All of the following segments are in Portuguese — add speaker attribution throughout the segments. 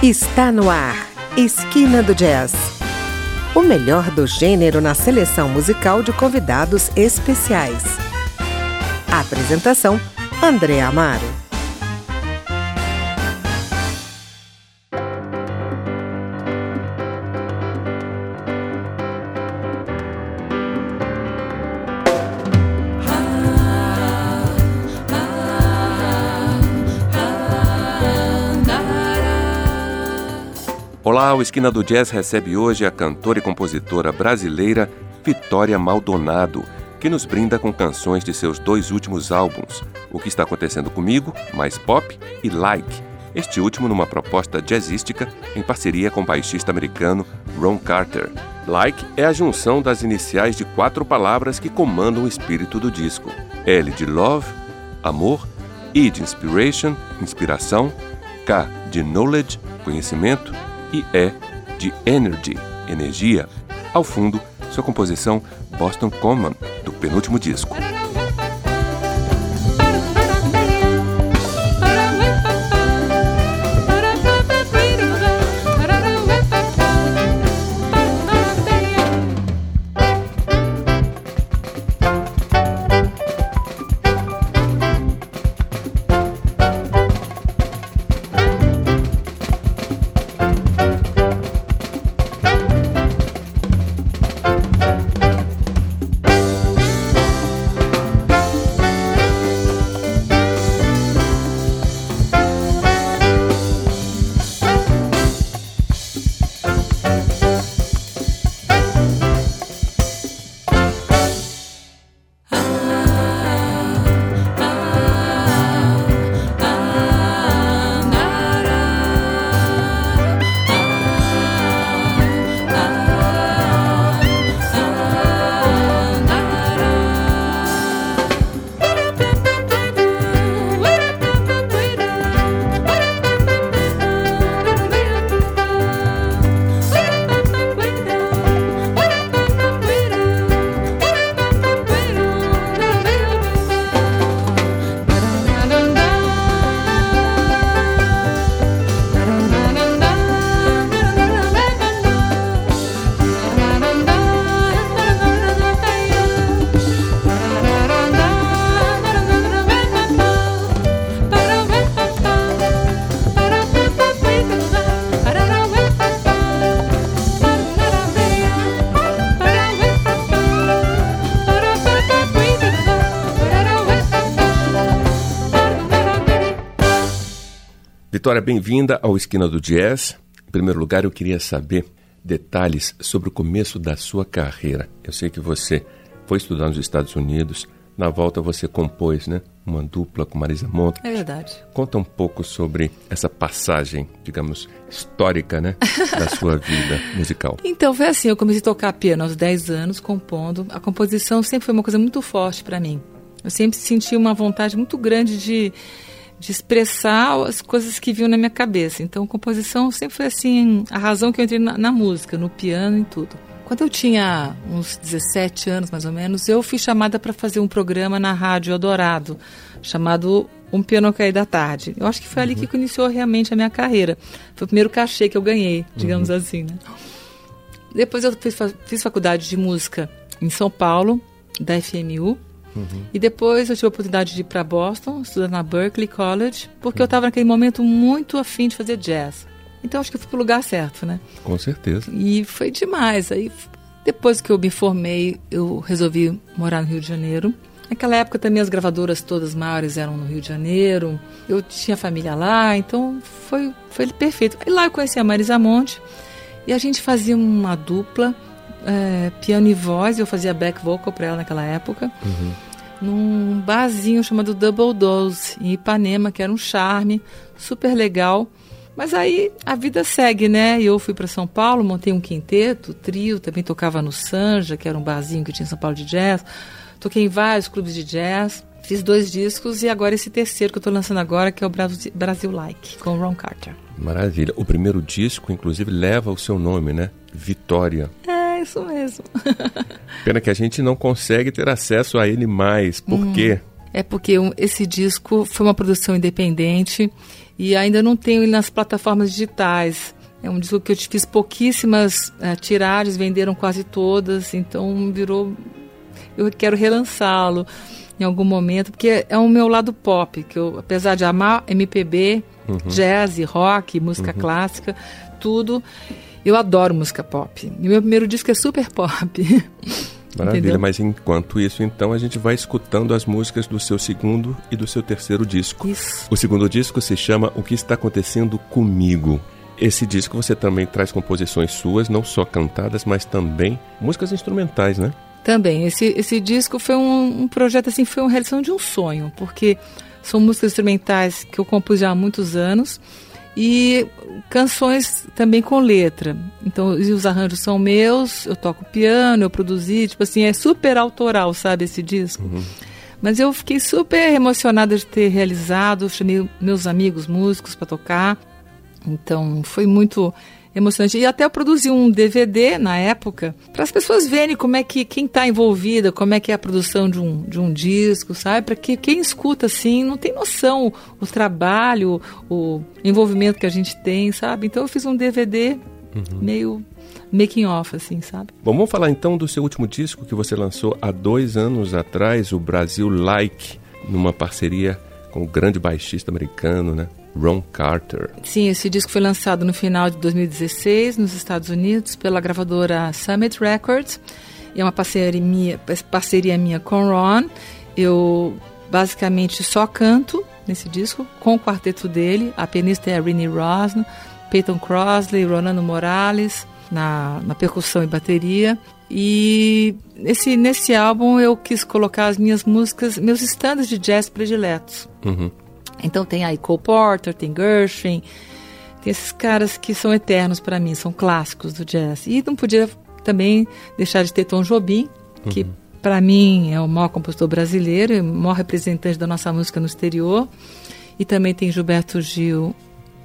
Speaker 1: Está no ar, Esquina do Jazz. O melhor do gênero na seleção musical de convidados especiais. Apresentação: André Amaro.
Speaker 2: O Esquina do Jazz recebe hoje a cantora e compositora brasileira Vitória Maldonado, que nos brinda com canções de seus dois últimos álbuns, O que está acontecendo comigo, mais pop e Like, este último numa proposta jazzística em parceria com o baixista americano Ron Carter. Like é a junção das iniciais de quatro palavras que comandam o espírito do disco: L de Love, amor, I de Inspiration, inspiração, K de Knowledge, conhecimento e E de Energy, energia. Ao fundo, sua composição Boston Common, do penúltimo disco. Vitória, bem-vinda ao Esquina do Jazz. Em primeiro lugar, eu queria saber detalhes sobre o começo da sua carreira. Eu sei que você foi estudar nos Estados Unidos, na volta você compôs, né, uma dupla com Marisa Monte.
Speaker 3: É verdade.
Speaker 2: Conta um pouco sobre essa passagem, digamos, histórica, né, da sua vida musical.
Speaker 3: Então, foi assim, eu comecei a tocar piano aos 10 anos, compondo. A composição sempre foi uma coisa muito forte para mim. Eu sempre senti uma vontade muito grande de de expressar as coisas que vinham na minha cabeça. Então, composição sempre foi assim, a razão que eu entrei na, na música, no piano e tudo. Quando eu tinha uns 17 anos, mais ou menos, eu fui chamada para fazer um programa na Rádio Eldorado, chamado Um Piano Cair da Tarde. Eu acho que foi uhum. ali que iniciou realmente a minha carreira. Foi o primeiro cachê que eu ganhei, digamos uhum. assim, né? Depois eu fiz, fiz faculdade de música em São Paulo, da FMU, Uhum. E depois eu tive a oportunidade de ir para Boston, estudar na Berklee College, porque uhum. eu estava naquele momento muito afim de fazer jazz. Então acho que eu fui para o lugar certo, né?
Speaker 2: Com certeza.
Speaker 3: E foi demais. Aí depois que eu me formei, eu resolvi morar no Rio de Janeiro. Naquela época também as gravadoras todas maiores eram no Rio de Janeiro. Eu tinha família lá, então foi, foi perfeito. E lá eu conheci a Marisa Monte e a gente fazia uma dupla, é, piano e voz. Eu fazia back vocal para ela naquela época. Uhum num barzinho chamado Double Dose, em Ipanema, que era um charme, super legal. Mas aí a vida segue, né? Eu fui para São Paulo, montei um quinteto, trio, também tocava no Sanja, que era um barzinho que tinha em São Paulo de jazz. Toquei em vários clubes de jazz. Fiz dois discos e agora esse terceiro que eu estou lançando agora, que é o Brasil Like, com o Ron Carter.
Speaker 2: Maravilha. O primeiro disco, inclusive, leva o seu nome, né? Vitória.
Speaker 3: É, é isso mesmo.
Speaker 2: Pena que a gente não consegue ter acesso a ele mais. Por hum, quê?
Speaker 3: É porque esse disco foi uma produção independente. e ainda não tenho ele nas plataformas digitais. É um disco que eu fiz pouquíssimas uh, tiragens, venderam quase todas, então virou. Eu quero relançá-lo em algum momento, porque é o meu lado pop, que eu, apesar de amar MPB, uhum. jazz, rock, música uhum. clássica, tudo, eu adoro música pop. E meu primeiro disco é super pop.
Speaker 2: Maravilha, Entendeu? mas enquanto isso, então, a gente vai escutando as músicas do seu segundo e do seu terceiro disco.
Speaker 3: Isso.
Speaker 2: O segundo disco se chama O que está acontecendo comigo. Esse disco você também traz composições suas, não só cantadas, mas também músicas instrumentais, né?
Speaker 3: Também. Esse, esse disco foi um, um projeto, assim, foi uma realização de um sonho, porque são músicas instrumentais que eu compus já há muitos anos e canções também com letra. Então, os arranjos são meus, eu toco piano, eu produzi, tipo assim, é super autoral, sabe, esse disco. Uhum. Mas eu fiquei super emocionada de ter realizado, chamei meus amigos músicos para tocar. Então, foi muito emocionante. E até eu produzi um DVD na época para as pessoas verem como é que quem está envolvida, como é que é a produção de um, de um disco, sabe? Para que quem escuta assim não tem noção o trabalho, o envolvimento que a gente tem, sabe? Então eu fiz um DVD uhum. meio making off, assim, sabe?
Speaker 2: Bom, vamos falar então do seu último disco que você lançou há dois anos atrás, o Brasil Like, numa parceria com o grande baixista americano, né? Ron Carter.
Speaker 3: Sim, esse disco foi lançado no final de 2016 nos Estados Unidos pela gravadora Summit Records. É uma parceria minha, parceria minha com Ron. Eu basicamente só canto nesse disco com o quarteto dele. A pianista é a Rini Rosno, Peyton Crossley, Ronando Morales na, na percussão e bateria. E nesse, nesse álbum eu quis colocar as minhas músicas, meus standards de jazz prediletos. Uhum. Então tem aí Cole Porter, tem Gershwin, tem esses caras que são eternos para mim, são clássicos do jazz. E não podia também deixar de ter Tom Jobim, que uhum. para mim é o maior compositor brasileiro, o maior representante da nossa música no exterior. E também tem Gilberto Gil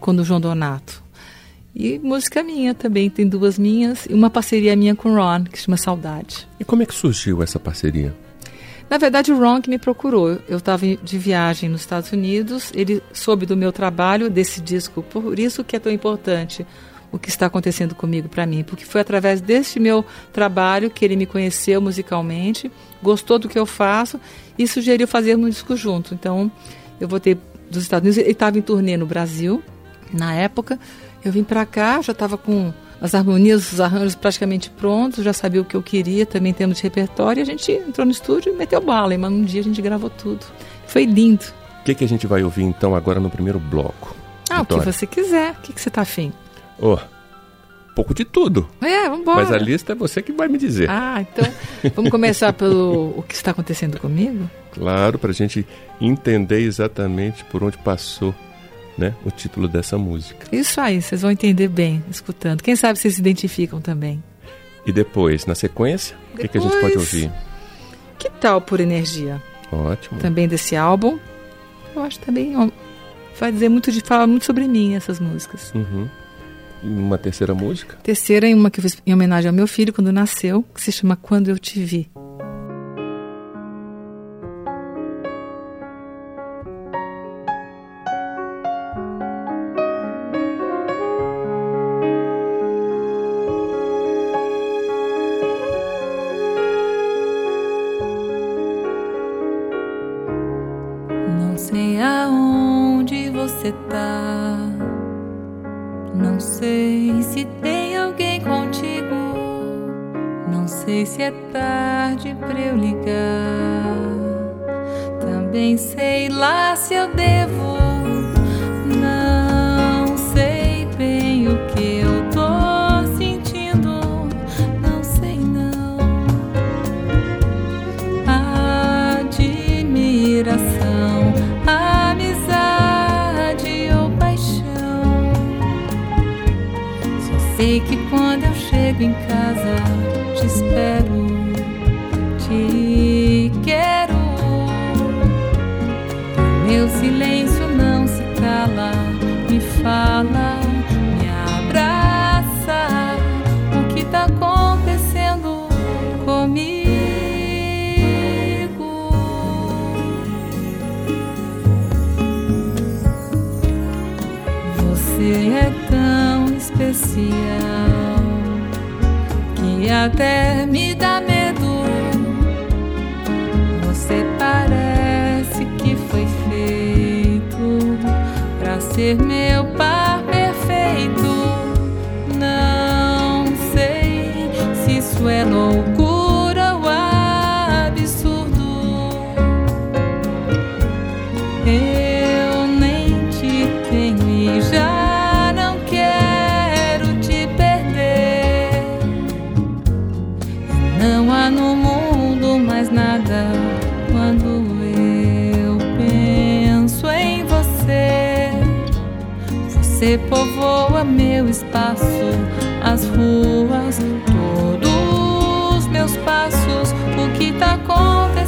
Speaker 3: com o João Donato. E música minha também, tem duas minhas e uma parceria minha com o Ron, que chama Saudade.
Speaker 2: E como é que surgiu essa parceria?
Speaker 3: Na verdade, o Ron que me procurou. Eu estava de viagem nos Estados Unidos, ele soube do meu trabalho, desse disco, por isso que é tão importante o que está acontecendo comigo para mim, porque foi através deste meu trabalho que ele me conheceu musicalmente, gostou do que eu faço e sugeriu fazermos um disco junto. Então, eu voltei dos Estados Unidos, ele estava em turnê no Brasil na época. Eu vim para cá, já estava com as harmonias, os arranjos praticamente prontos, já sabia o que eu queria, também tendo de repertório, e a gente entrou no estúdio e meteu bala, mas um dia a gente gravou tudo. Foi lindo.
Speaker 2: O que, que a gente vai ouvir então agora no primeiro bloco?
Speaker 3: Ah, Vitória? o que você quiser. O que, que você tá afim?
Speaker 2: Oh, pouco de tudo.
Speaker 3: É, vamos embora.
Speaker 2: Mas a lista é você que vai me dizer.
Speaker 3: Ah, então vamos começar pelo o que está acontecendo comigo?
Speaker 2: Claro, para a gente entender exatamente por onde passou né, o título dessa música.
Speaker 3: Isso aí, vocês vão entender bem escutando. Quem sabe vocês se identificam também.
Speaker 2: E depois, na sequência, o que, que, a gente pode ouvir?
Speaker 3: Que tal Por Energia?
Speaker 2: Ótimo.
Speaker 3: Também desse álbum. Eu acho também vai dizer muito de fala muito sobre mim essas músicas.
Speaker 2: Uhum. E uma terceira música?
Speaker 3: Terceira é uma que eu fiz em homenagem ao meu filho quando nasceu, que se chama Quando Eu Te Vi. nem sei lá se eu devo. Não sei bem o que eu tô sentindo. Não sei, não. Admiração, amizade ou paixão. Só sei que quando eu chego em casa, te espero. fala, me abraça. O que tá acontecendo comigo?
Speaker 4: Você é
Speaker 3: tão especial que até me dá. Você povoa meu espaço, as ruas, todos meus passos. O que tá acontecendo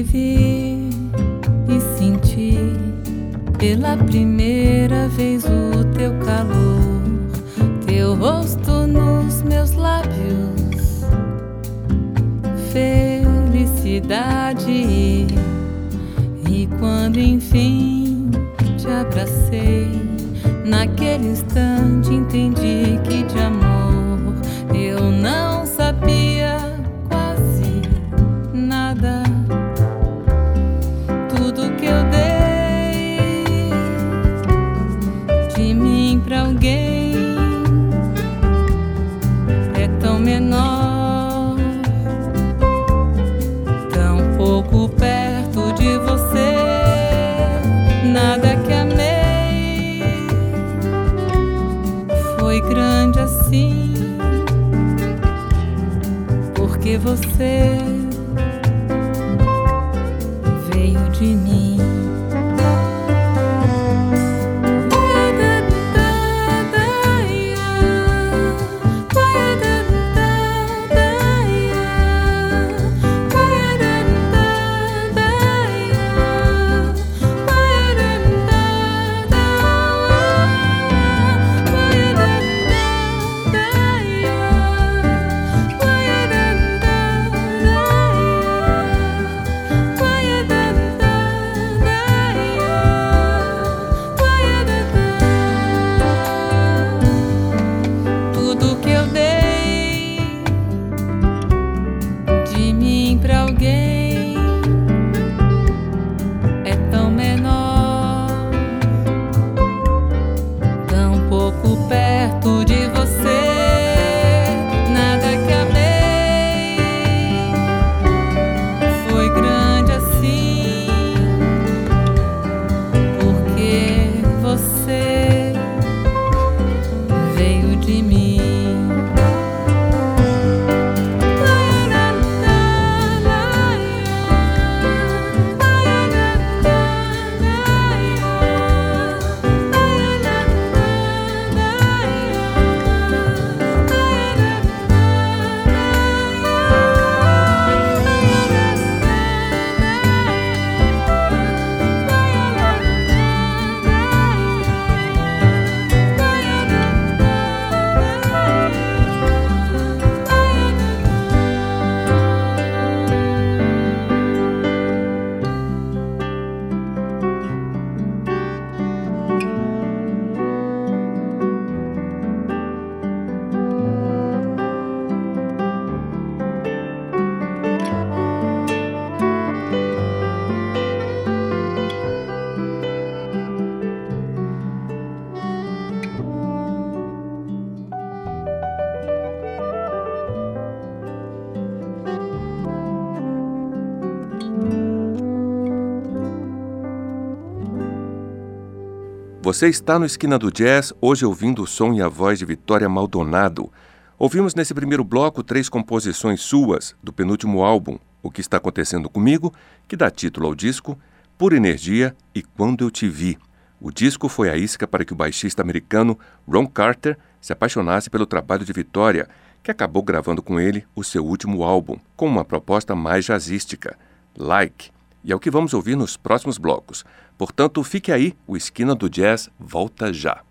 Speaker 3: te vi e senti pela primeira
Speaker 2: Você está no Esquina do Jazz, hoje ouvindo o som e a voz de Vitória Maldonado. Ouvimos nesse primeiro bloco três composições suas do penúltimo álbum, O que está acontecendo comigo, que dá título ao disco, Por Energia e Quando eu te vi. O disco foi a isca para que o baixista americano Ron Carter se apaixonasse pelo trabalho de Vitória, que acabou gravando com ele o seu último álbum, com uma proposta mais jazzística, Like. E é o que vamos ouvir nos próximos blocos. Portanto, fique aí, o Esquina do Jazz volta já.